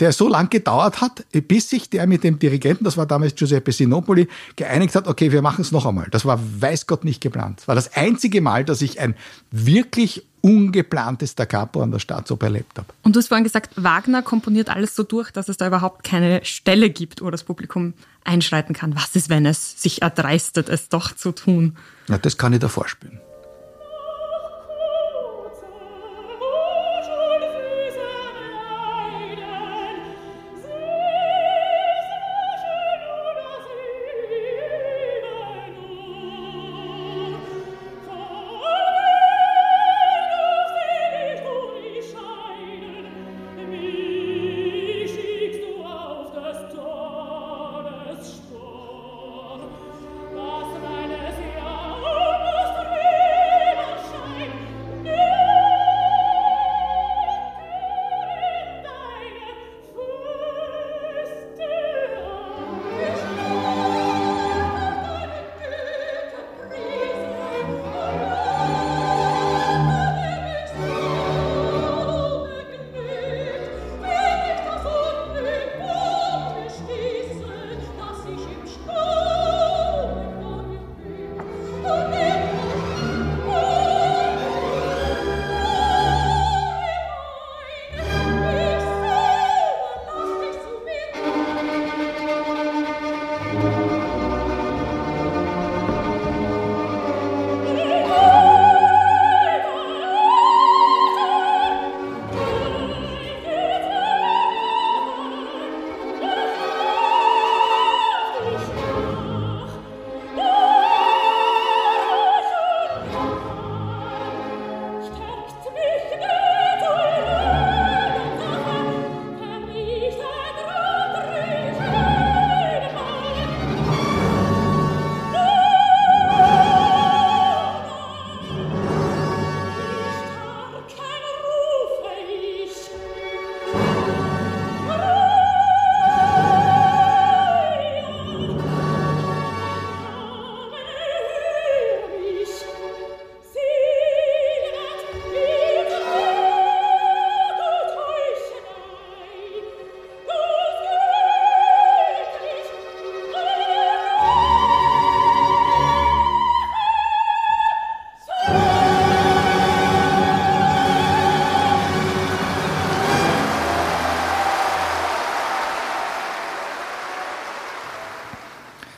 B: der so lang gedauert hat, bis sich der mit dem Dirigenten, das war damals Giuseppe Sinopoli, geeinigt hat, okay, wir machen es noch einmal. Das war weiß Gott nicht geplant. Das war das einzige Mal, dass ich ein wirklich ungeplantes Da Capo an der Staatsoper erlebt habe.
A: Und du hast vorhin gesagt, Wagner komponiert alles so durch, dass es da überhaupt keine Stelle gibt, wo das Publikum einschreiten kann. Was ist, wenn es sich erdreistet, es doch zu tun?
B: Ja, das kann ich da vorspielen.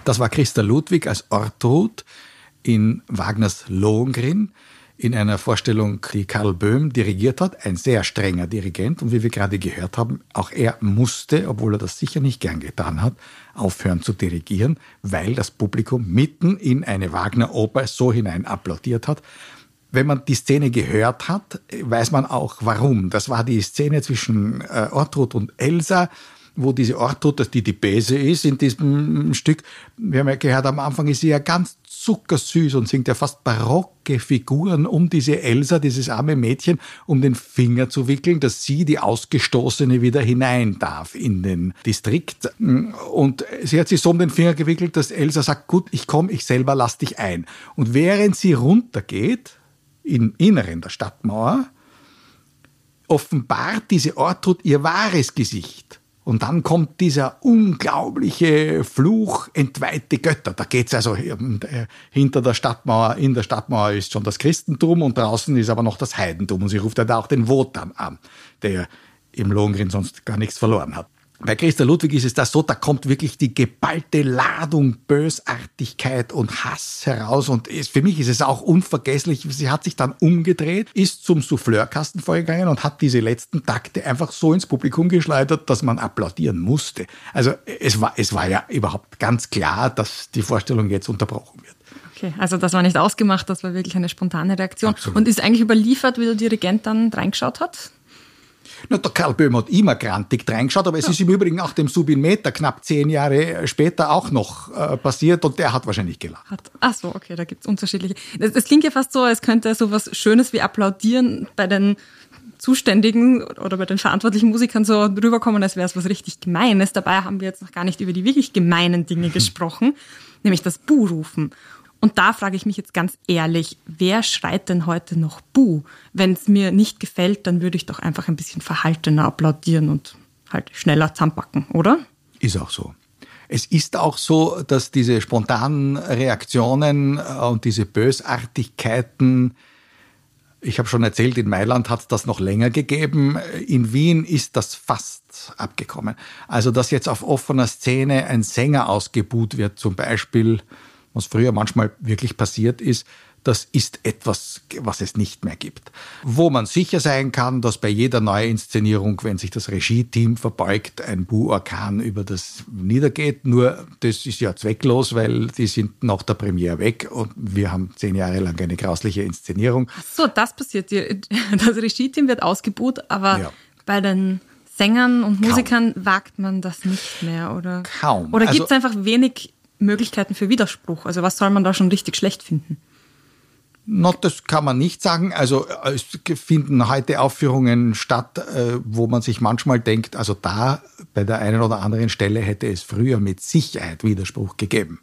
B: Das war Christa Ludwig als Ortrud in Wagners Lohengrin in einer Vorstellung, die Karl Böhm dirigiert hat, ein sehr strenger Dirigent. Und wie wir gerade gehört haben, auch er musste, obwohl er das sicher nicht gern getan hat, aufhören zu dirigieren, weil das Publikum mitten in eine Wagner-Oper so hinein applaudiert hat. Wenn man die Szene gehört hat, weiß man auch warum. Das war die Szene zwischen äh, Ortrud und Elsa wo diese Ortrud, die die Bese ist in diesem Stück, wir haben ja gehört, am Anfang ist sie ja ganz zuckersüß und singt ja fast barocke Figuren um diese Elsa, dieses arme Mädchen, um den Finger zu wickeln, dass sie, die Ausgestoßene, wieder hinein darf in den Distrikt. Und sie hat sich so um den Finger gewickelt, dass Elsa sagt, gut, ich komme, ich selber lass dich ein. Und während sie runtergeht, im Inneren der Stadtmauer, offenbart diese Ortrud ihr wahres Gesicht. Und dann kommt dieser unglaubliche Fluch, entweihte Götter. Da geht's also äh, hinter der Stadtmauer, in der Stadtmauer ist schon das Christentum und draußen ist aber noch das Heidentum. Und sie ruft ja da auch den Wotan an, der im Lohengrin sonst gar nichts verloren hat. Bei Christa Ludwig ist es das so, da kommt wirklich die geballte Ladung Bösartigkeit und Hass heraus und ist, für mich ist es auch unvergesslich. Sie hat sich dann umgedreht, ist zum Souffleurkasten vorgegangen und hat diese letzten Takte einfach so ins Publikum geschleudert, dass man applaudieren musste. Also es war, es war ja überhaupt ganz klar, dass die Vorstellung jetzt unterbrochen wird.
A: Okay, also das war nicht ausgemacht, das war wirklich eine spontane Reaktion. Absolut. Und ist eigentlich überliefert, wie der Dirigent dann reingeschaut hat?
B: Na, der Karl Böhm hat immer grantig reingeschaut, aber es ja. ist im Übrigen auch dem Subin Meter knapp zehn Jahre später auch noch äh, passiert und der hat wahrscheinlich gelacht. Hat,
A: ach so, okay, da gibt es unterschiedliche. Es klingt ja fast so, als könnte so was Schönes wie Applaudieren bei den Zuständigen oder bei den verantwortlichen Musikern so rüberkommen, als wäre es was richtig Gemeines. Dabei haben wir jetzt noch gar nicht über die wirklich gemeinen Dinge [laughs] gesprochen, nämlich das Buhrufen. Und da frage ich mich jetzt ganz ehrlich, wer schreit denn heute noch Buh? Wenn es mir nicht gefällt, dann würde ich doch einfach ein bisschen verhaltener applaudieren und halt schneller zusammenpacken, oder?
B: Ist auch so. Es ist auch so, dass diese spontanen Reaktionen äh, und diese Bösartigkeiten, ich habe schon erzählt, in Mailand hat es das noch länger gegeben. In Wien ist das fast abgekommen. Also, dass jetzt auf offener Szene ein Sänger ausgebuht wird, zum Beispiel was früher manchmal wirklich passiert ist, das ist etwas, was es nicht mehr gibt. Wo man sicher sein kann, dass bei jeder Neuinszenierung, wenn sich das Regie-Team verbeugt, ein Bu-Orkan über das niedergeht. Nur das ist ja zwecklos, weil die sind nach der Premiere weg und wir haben zehn Jahre lang eine grausliche Inszenierung.
A: Ach so, das passiert. [laughs] Das Regie-Team wird ausgebuht, aber ja. bei den Sängern und Musikern Kaum. wagt man das nicht mehr, oder?
B: Kaum.
A: Oder gibt es also, einfach wenig Möglichkeiten für Widerspruch? Also was soll man da schon richtig schlecht finden?
B: No, das kann man nicht sagen. Also es finden heute Aufführungen statt, äh, wo man sich manchmal denkt, also da bei der einen oder anderen Stelle hätte es früher mit Sicherheit Widerspruch gegeben.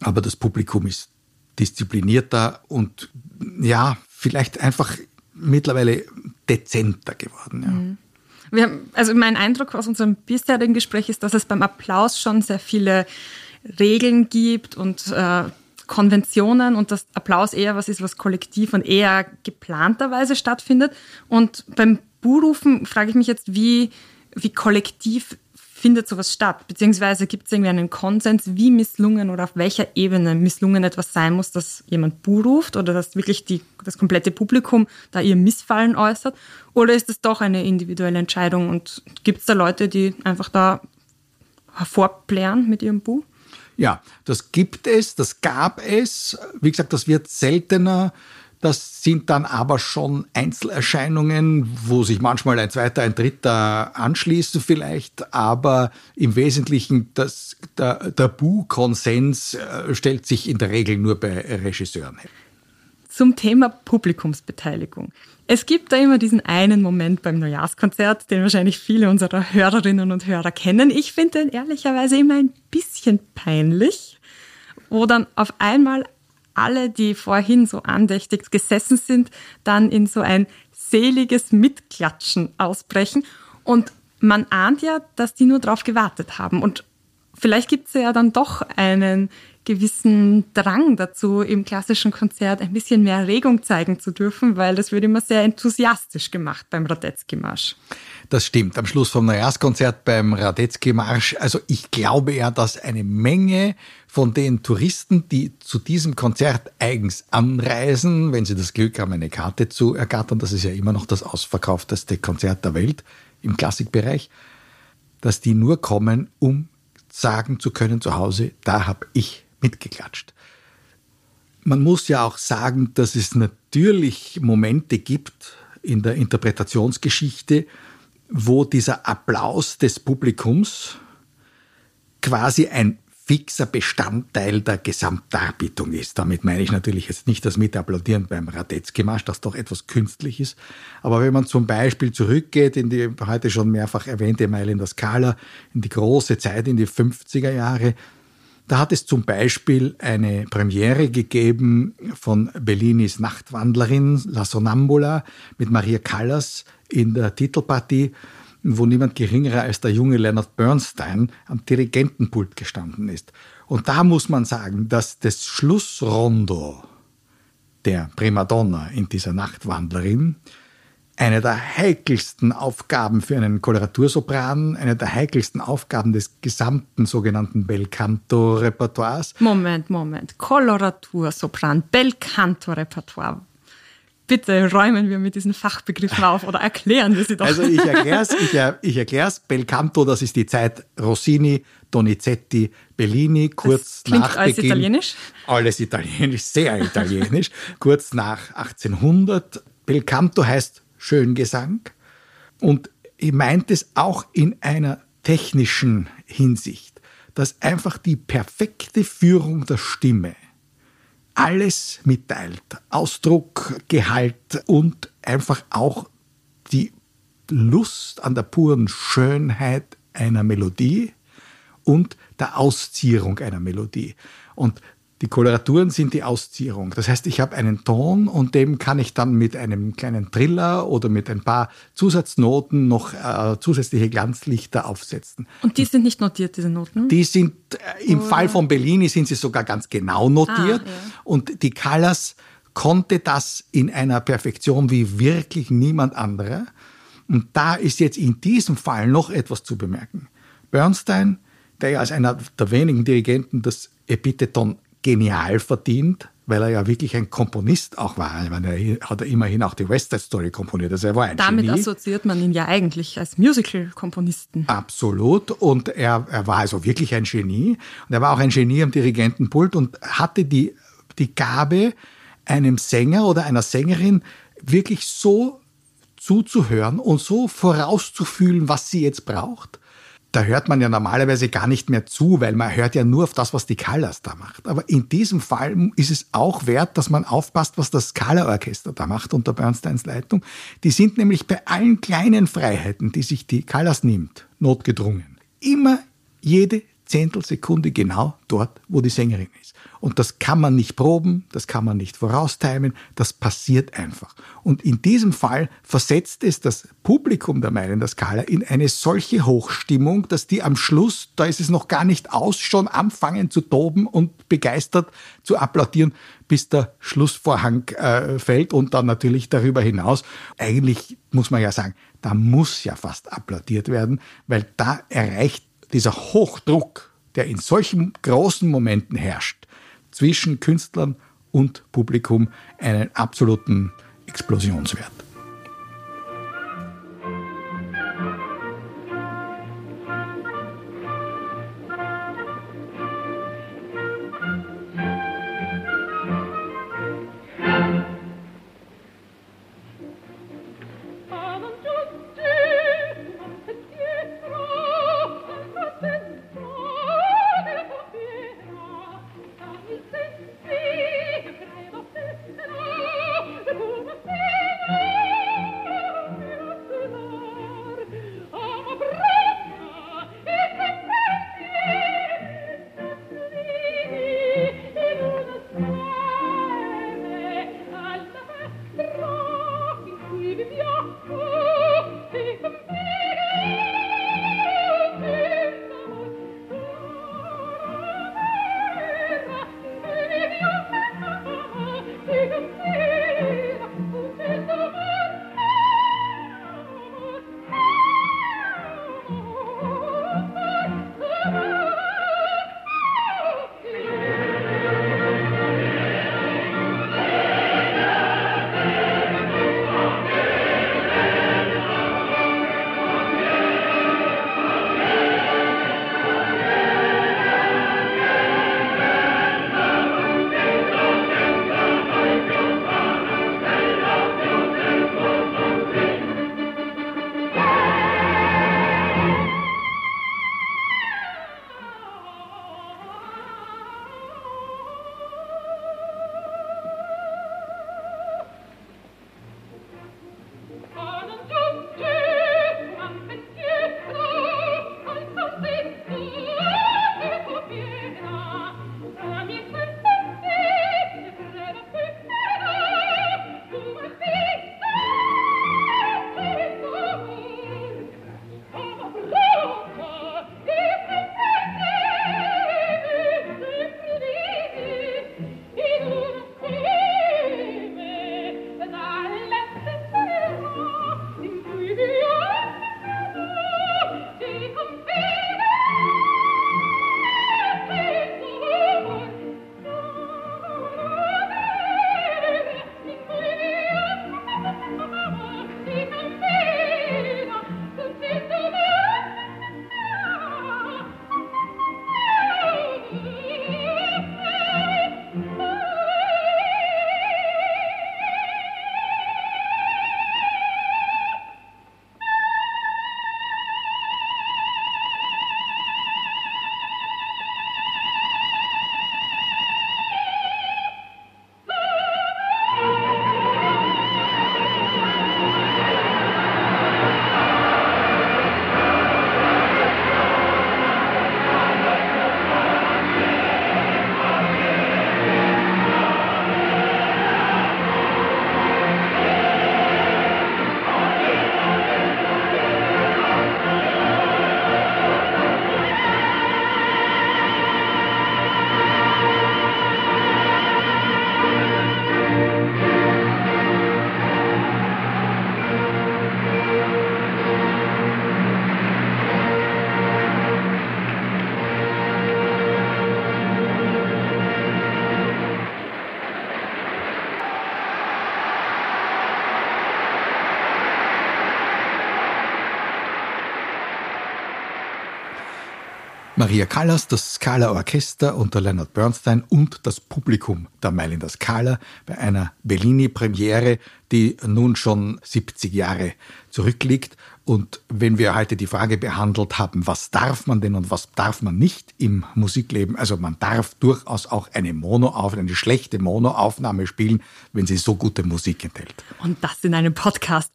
B: Aber das Publikum ist disziplinierter und ja, vielleicht einfach mittlerweile dezenter geworden. Ja. Mhm.
A: Wir haben, also mein Eindruck aus unserem bisherigen Gespräch ist, dass es beim Applaus schon sehr viele Regeln gibt und äh, Konventionen und dass Applaus eher was ist, was kollektiv und eher geplanterweise stattfindet. Und beim Buhrufen frage ich mich jetzt, wie, wie kollektiv findet sowas statt? Beziehungsweise gibt es irgendwie einen Konsens, wie misslungen oder auf welcher Ebene misslungen etwas sein muss, dass jemand Buh ruft oder dass wirklich die, das komplette Publikum da ihr Missfallen äußert? Oder ist es doch eine individuelle Entscheidung und gibt es da Leute, die einfach da hervorplären mit ihrem Buh?
B: Ja, das gibt es, das gab es. Wie gesagt, das wird seltener. Das sind dann aber schon Einzelerscheinungen, wo sich manchmal ein zweiter, ein dritter anschließen vielleicht, aber im Wesentlichen das, der Tabu-Konsens äh, stellt sich in der Regel nur bei Regisseuren her.
A: Zum Thema Publikumsbeteiligung. Es gibt da immer diesen einen Moment beim Neujahrskonzert, den wahrscheinlich viele unserer Hörerinnen und Hörer kennen. Ich finde den ehrlicherweise immer ein bisschen peinlich, wo dann auf einmal alle, die vorhin so andächtig gesessen sind, dann in so ein seliges Mitklatschen ausbrechen. Und man ahnt ja, dass die nur darauf gewartet haben. Und vielleicht gibt es ja dann doch einen gewissen Drang dazu, im klassischen Konzert ein bisschen mehr Regung zeigen zu dürfen, weil das wird immer sehr enthusiastisch gemacht beim Radetzky-Marsch.
B: Das stimmt. Am Schluss vom Neujahrskonzert beim Radetzky-Marsch. Also ich glaube ja, dass eine Menge von den Touristen, die zu diesem Konzert eigens anreisen, wenn sie das Glück haben, eine Karte zu ergattern, das ist ja immer noch das ausverkaufteste Konzert der Welt im Klassikbereich, dass die nur kommen, um sagen zu können zu Hause, da habe ich mitgeklatscht. Man muss ja auch sagen, dass es natürlich Momente gibt in der Interpretationsgeschichte, wo dieser Applaus des Publikums quasi ein fixer Bestandteil der Gesamtdarbietung ist. Damit meine ich natürlich jetzt nicht das Mitapplaudieren beim Radetzky-Marsch, das doch etwas künstlich ist. Aber wenn man zum Beispiel zurückgeht in die heute schon mehrfach erwähnte Meile in der Skala, in die große Zeit, in die 50er Jahre, da hat es zum Beispiel eine Premiere gegeben von Bellinis Nachtwandlerin La Sonnambula mit Maria Callas in der Titelpartie, wo niemand geringerer als der junge Leonard Bernstein am Dirigentenpult gestanden ist. Und da muss man sagen, dass das Schlussrondo der Primadonna in dieser Nachtwandlerin eine der heikelsten Aufgaben für einen Koloratursopran, eine der heikelsten Aufgaben des gesamten sogenannten Belcanto-Repertoires.
A: Moment, Moment. Koloratursopran, Belcanto-Repertoire. Bitte räumen wir mit diesen Fachbegriffen auf oder erklären wir sie doch.
B: Also ich [laughs] erkläre es. Ich, ich erklär's. Belcanto, das ist die Zeit Rossini, Donizetti, Bellini, kurz
A: das
B: nach
A: alles
B: Beginn.
A: italienisch?
B: Alles italienisch, sehr italienisch. kurz nach 1800. Belcanto heißt Schöngesang und meint es auch in einer technischen Hinsicht, dass einfach die perfekte Führung der Stimme alles mitteilt. Ausdruck, Gehalt und einfach auch die Lust an der puren Schönheit einer Melodie und der Auszierung einer Melodie. Und die Koloraturen sind die Auszierung. Das heißt, ich habe einen Ton und dem kann ich dann mit einem kleinen Triller oder mit ein paar Zusatznoten noch äh, zusätzliche Glanzlichter aufsetzen.
A: Und die sind nicht notiert, diese Noten?
B: Die sind äh, im Fall von Bellini sind sie sogar ganz genau notiert.
A: Ah, ja.
B: Und die Callas konnte das in einer Perfektion wie wirklich niemand anderer. Und da ist jetzt in diesem Fall noch etwas zu bemerken. Bernstein, der ja als einer der wenigen Dirigenten das Epitheton genial verdient, weil er ja wirklich ein Komponist auch war. Ich meine, er hat er immerhin auch die West Side Story komponiert. Also er war ein
A: Damit
B: Genie.
A: assoziiert man ihn ja eigentlich als Musical-Komponisten.
B: Absolut. Und er, er war also wirklich ein Genie. Und er war auch ein Genie am Dirigentenpult und hatte die, die Gabe, einem Sänger oder einer Sängerin wirklich so zuzuhören und so vorauszufühlen, was sie jetzt braucht. Da hört man ja normalerweise gar nicht mehr zu, weil man hört ja nur auf das, was die Callas da macht. Aber in diesem Fall ist es auch wert, dass man aufpasst, was das Scala-Orchester da macht unter Bernsteins Leitung. Die sind nämlich bei allen kleinen Freiheiten, die sich die Callas nimmt, notgedrungen. Immer jede Zehntelsekunde genau dort, wo die Sängerin ist. Und das kann man nicht proben, das kann man nicht voraustimen, das passiert einfach. Und in diesem Fall versetzt es das Publikum der Meilen Skala in eine solche Hochstimmung, dass die am Schluss, da ist es noch gar nicht aus, schon anfangen zu toben und begeistert zu applaudieren, bis der Schlussvorhang äh, fällt und dann natürlich darüber hinaus. Eigentlich muss man ja sagen, da muss ja fast applaudiert werden, weil da erreicht dieser Hochdruck, der in solchen großen Momenten herrscht, zwischen Künstlern und Publikum einen absoluten Explosionswert. Maria Callas, das Scala Orchester unter Leonard Bernstein und das Publikum der Mailänder Scala bei einer Bellini-Premiere, die nun schon 70 Jahre zurückliegt. Und wenn wir heute die Frage behandelt haben, was darf man denn und was darf man nicht im Musikleben, also man darf durchaus auch eine Monoaufnahme, eine schlechte Monoaufnahme spielen, wenn sie so gute Musik enthält.
A: Und das in einem Podcast.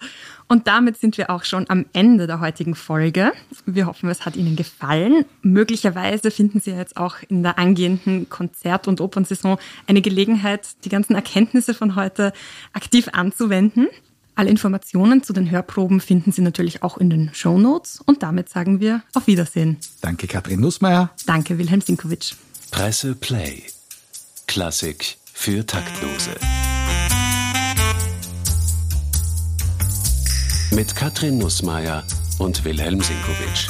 A: Und damit sind wir auch schon am Ende der heutigen Folge. Wir hoffen, es hat Ihnen gefallen. Möglicherweise finden Sie jetzt auch in der angehenden Konzert- und Opernsaison eine Gelegenheit, die ganzen Erkenntnisse von heute aktiv anzuwenden. Alle Informationen zu den Hörproben finden Sie natürlich auch in den Show Notes. Und damit sagen wir auf Wiedersehen.
B: Danke, Katrin Nussmeier.
A: Danke, Wilhelm Sinkowitsch.
C: Presse Play. Klassik für Taktlose. Mit Katrin Nussmeier und Wilhelm Sinkowitsch.